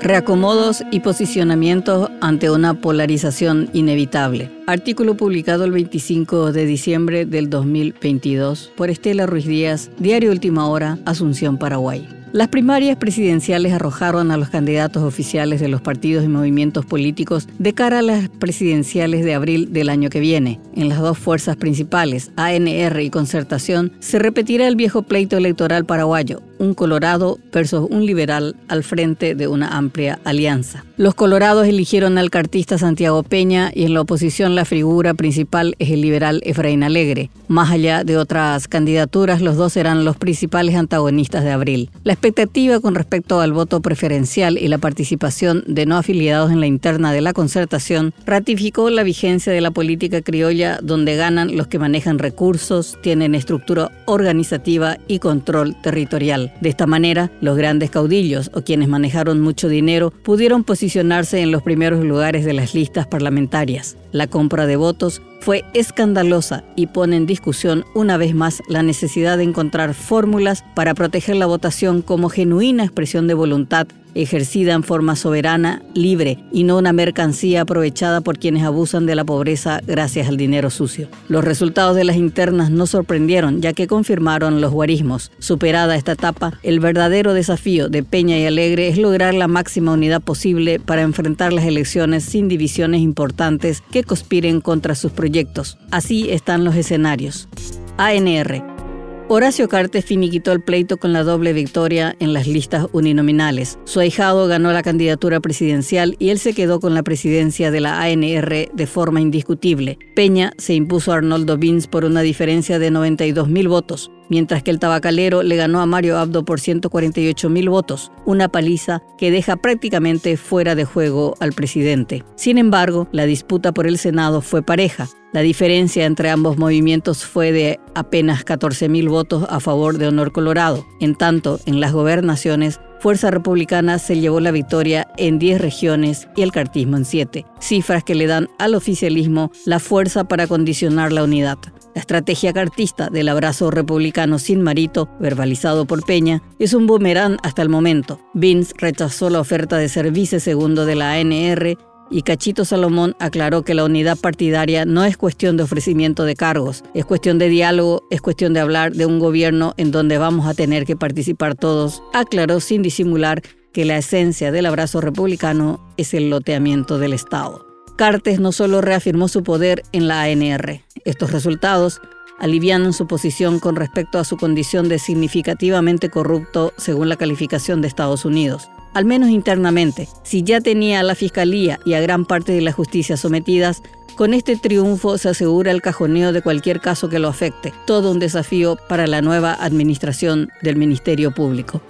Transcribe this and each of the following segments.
Reacomodos y posicionamientos ante una polarización inevitable. Artículo publicado el 25 de diciembre del 2022 por Estela Ruiz Díaz, Diario Última Hora, Asunción, Paraguay. Las primarias presidenciales arrojaron a los candidatos oficiales de los partidos y movimientos políticos de cara a las presidenciales de abril del año que viene. En las dos fuerzas principales, ANR y Concertación, se repetirá el viejo pleito electoral paraguayo, un colorado versus un liberal al frente de una amplia alianza. Los colorados eligieron al cartista Santiago Peña y en la oposición la figura principal es el liberal Efraín Alegre. Más allá de otras candidaturas, los dos serán los principales antagonistas de abril. La expectativa con respecto al voto preferencial y la participación de no afiliados en la interna de la concertación ratificó la vigencia de la política criolla donde ganan los que manejan recursos, tienen estructura organizativa y control territorial. De esta manera, los grandes caudillos o quienes manejaron mucho dinero pudieron posicionarse en los primeros lugares de las listas parlamentarias. La compra de votos fue escandalosa y pone en discusión una vez más la necesidad de encontrar fórmulas para proteger la votación como genuina expresión de voluntad ejercida en forma soberana, libre y no una mercancía aprovechada por quienes abusan de la pobreza gracias al dinero sucio. Los resultados de las internas no sorprendieron ya que confirmaron los guarismos. Superada esta etapa, el verdadero desafío de Peña y Alegre es lograr la máxima unidad posible para enfrentar las elecciones sin divisiones importantes que conspiren contra sus proyectos. Así están los escenarios. ANR Horacio Cartes finiquitó el pleito con la doble victoria en las listas uninominales. Su ahijado ganó la candidatura presidencial y él se quedó con la presidencia de la ANR de forma indiscutible. Peña se impuso a Arnoldo Bins por una diferencia de 92 mil votos mientras que el tabacalero le ganó a Mario Abdo por 148 mil votos, una paliza que deja prácticamente fuera de juego al presidente. Sin embargo, la disputa por el Senado fue pareja. La diferencia entre ambos movimientos fue de apenas 14 mil votos a favor de Honor Colorado. En tanto, en las gobernaciones, Fuerza Republicana se llevó la victoria en 10 regiones y el cartismo en 7, cifras que le dan al oficialismo la fuerza para condicionar la unidad. La estrategia cartista del abrazo republicano sin marito, verbalizado por Peña, es un boomerang hasta el momento. Vince rechazó la oferta de ser vicesegundo de la ANR y Cachito Salomón aclaró que la unidad partidaria no es cuestión de ofrecimiento de cargos, es cuestión de diálogo, es cuestión de hablar de un gobierno en donde vamos a tener que participar todos. Aclaró sin disimular que la esencia del abrazo republicano es el loteamiento del Estado. Cartes no solo reafirmó su poder en la ANR, estos resultados alivianan su posición con respecto a su condición de significativamente corrupto según la calificación de Estados Unidos. Al menos internamente, si ya tenía a la Fiscalía y a gran parte de la justicia sometidas, con este triunfo se asegura el cajoneo de cualquier caso que lo afecte, todo un desafío para la nueva administración del Ministerio Público.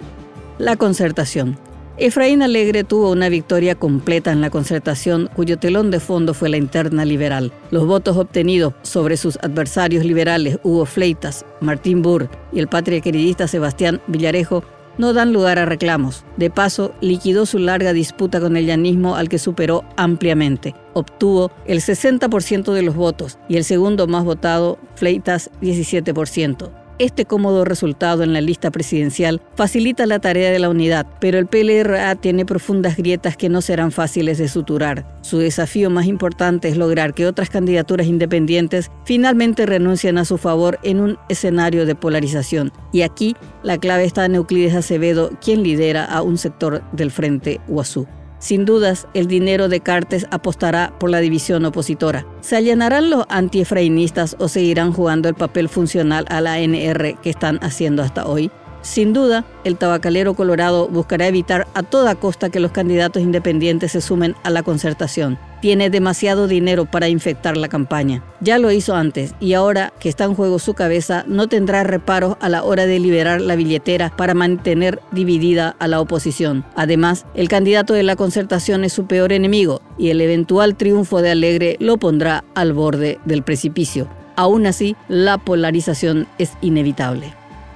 La concertación. Efraín Alegre tuvo una victoria completa en la concertación cuyo telón de fondo fue la interna liberal. Los votos obtenidos sobre sus adversarios liberales Hugo Fleitas, Martín Burr y el patria queridista Sebastián Villarejo no dan lugar a reclamos. De paso, liquidó su larga disputa con el llanismo al que superó ampliamente. Obtuvo el 60% de los votos y el segundo más votado, Fleitas, 17%. Este cómodo resultado en la lista presidencial facilita la tarea de la unidad, pero el PLRA tiene profundas grietas que no serán fáciles de suturar. Su desafío más importante es lograr que otras candidaturas independientes finalmente renuncien a su favor en un escenario de polarización. Y aquí la clave está en Euclides Acevedo, quien lidera a un sector del Frente Guazú. Sin dudas, el dinero de Cartes apostará por la división opositora. ¿Se allanarán los antiefrainistas o seguirán jugando el papel funcional a la NR que están haciendo hasta hoy? Sin duda, el tabacalero colorado buscará evitar a toda costa que los candidatos independientes se sumen a la concertación. Tiene demasiado dinero para infectar la campaña. Ya lo hizo antes y ahora que está en juego su cabeza no tendrá reparos a la hora de liberar la billetera para mantener dividida a la oposición. Además, el candidato de la concertación es su peor enemigo y el eventual triunfo de Alegre lo pondrá al borde del precipicio. Aún así, la polarización es inevitable.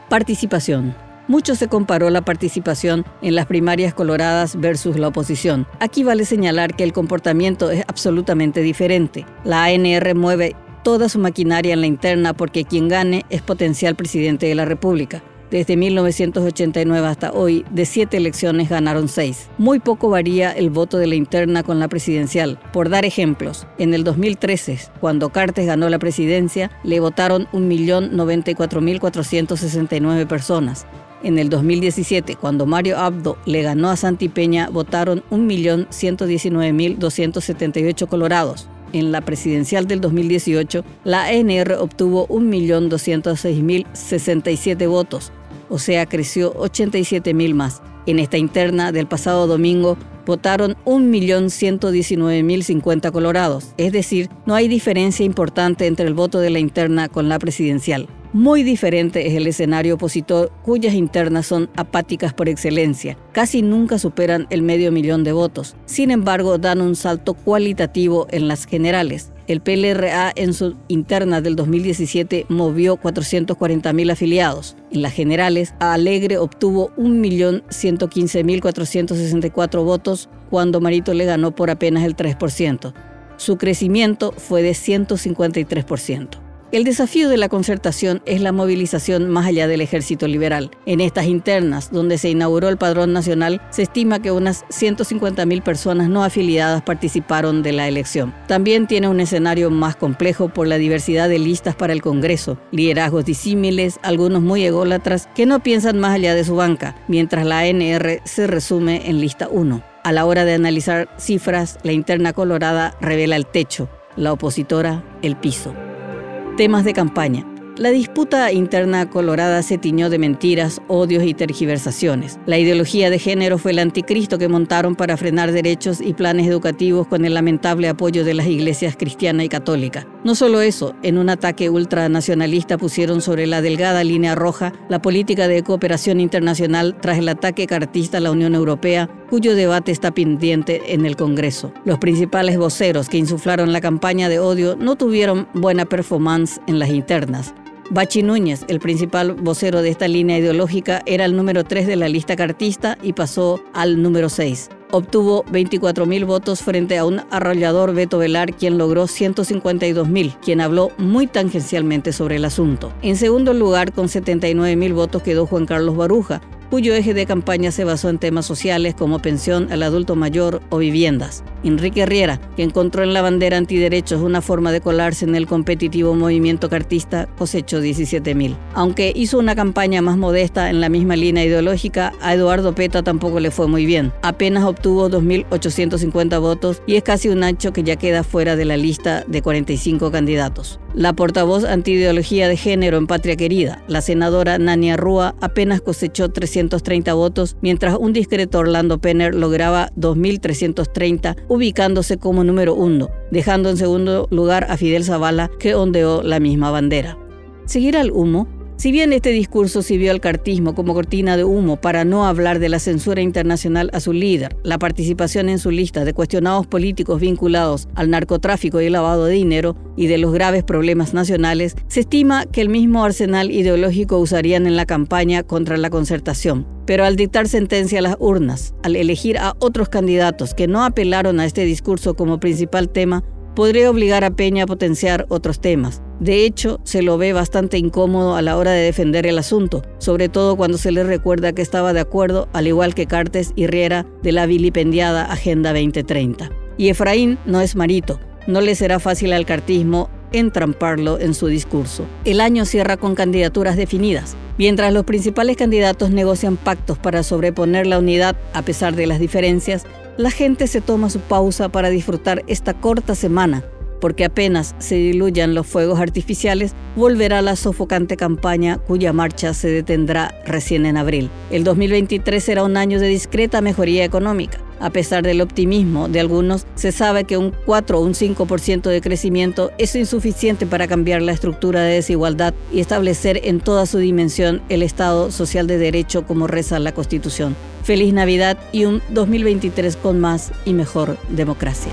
Participación. Mucho se comparó la participación en las primarias coloradas versus la oposición. Aquí vale señalar que el comportamiento es absolutamente diferente. La ANR mueve toda su maquinaria en la interna porque quien gane es potencial presidente de la República. Desde 1989 hasta hoy, de siete elecciones ganaron seis. Muy poco varía el voto de la interna con la presidencial. Por dar ejemplos, en el 2013, cuando Cartes ganó la presidencia, le votaron 1.094.469 personas. En el 2017, cuando Mario Abdo le ganó a Santi Peña, votaron 1.119.278 colorados. En la presidencial del 2018, la ANR obtuvo 1.206.067 votos, o sea, creció 87.000 más. En esta interna del pasado domingo votaron 1.119.050 colorados, es decir, no hay diferencia importante entre el voto de la interna con la presidencial. Muy diferente es el escenario opositor, cuyas internas son apáticas por excelencia. Casi nunca superan el medio millón de votos. Sin embargo, dan un salto cualitativo en las generales. El PLRA en su interna del 2017 movió 440.000 afiliados. En las generales, Alegre obtuvo 1.115.464 votos cuando Marito le ganó por apenas el 3%. Su crecimiento fue de 153%. El desafío de la concertación es la movilización más allá del ejército liberal. En estas internas, donde se inauguró el padrón nacional, se estima que unas 150.000 personas no afiliadas participaron de la elección. También tiene un escenario más complejo por la diversidad de listas para el Congreso, liderazgos disímiles, algunos muy ególatras que no piensan más allá de su banca, mientras la ANR se resume en lista 1. A la hora de analizar cifras, la interna colorada revela el techo, la opositora el piso. Temas de campaña. La disputa interna colorada se tiñó de mentiras, odios y tergiversaciones. La ideología de género fue el anticristo que montaron para frenar derechos y planes educativos con el lamentable apoyo de las iglesias cristiana y católica. No solo eso, en un ataque ultranacionalista pusieron sobre la delgada línea roja la política de cooperación internacional tras el ataque cartista a la Unión Europea, cuyo debate está pendiente en el Congreso. Los principales voceros que insuflaron la campaña de odio no tuvieron buena performance en las internas. Bachi Núñez, el principal vocero de esta línea ideológica, era el número 3 de la lista cartista y pasó al número 6. Obtuvo 24.000 votos frente a un arrollador Beto Velar, quien logró 152.000, quien habló muy tangencialmente sobre el asunto. En segundo lugar, con 79.000 votos quedó Juan Carlos Baruja, cuyo eje de campaña se basó en temas sociales como pensión al adulto mayor o viviendas. Enrique Riera, que encontró en la bandera antiderechos una forma de colarse en el competitivo movimiento cartista, cosechó 17.000. Aunque hizo una campaña más modesta en la misma línea ideológica, a Eduardo Peta tampoco le fue muy bien. Apenas obtuvo 2.850 votos y es casi un ancho que ya queda fuera de la lista de 45 candidatos. La portavoz antiideología de género en Patria Querida, la senadora Nania Rúa, apenas cosechó 330 votos, mientras un discreto Orlando Penner lograba 2.330, ubicándose como número uno, dejando en segundo lugar a Fidel Zavala, que ondeó la misma bandera. Seguir al humo si bien este discurso sirvió al cartismo como cortina de humo para no hablar de la censura internacional a su líder, la participación en su lista de cuestionados políticos vinculados al narcotráfico y el lavado de dinero y de los graves problemas nacionales, se estima que el mismo arsenal ideológico usarían en la campaña contra la concertación. Pero al dictar sentencia a las urnas, al elegir a otros candidatos que no apelaron a este discurso como principal tema, podría obligar a Peña a potenciar otros temas. De hecho, se lo ve bastante incómodo a la hora de defender el asunto, sobre todo cuando se le recuerda que estaba de acuerdo, al igual que Cartes y Riera, de la vilipendiada Agenda 2030. Y Efraín no es marito, no le será fácil al cartismo entramparlo en su discurso. El año cierra con candidaturas definidas. Mientras los principales candidatos negocian pactos para sobreponer la unidad a pesar de las diferencias, la gente se toma su pausa para disfrutar esta corta semana, porque apenas se diluyan los fuegos artificiales, volverá la sofocante campaña cuya marcha se detendrá recién en abril. El 2023 será un año de discreta mejoría económica. A pesar del optimismo de algunos, se sabe que un 4 o un 5% de crecimiento es insuficiente para cambiar la estructura de desigualdad y establecer en toda su dimensión el Estado social de derecho como reza la Constitución. Feliz Navidad y un 2023 con más y mejor democracia.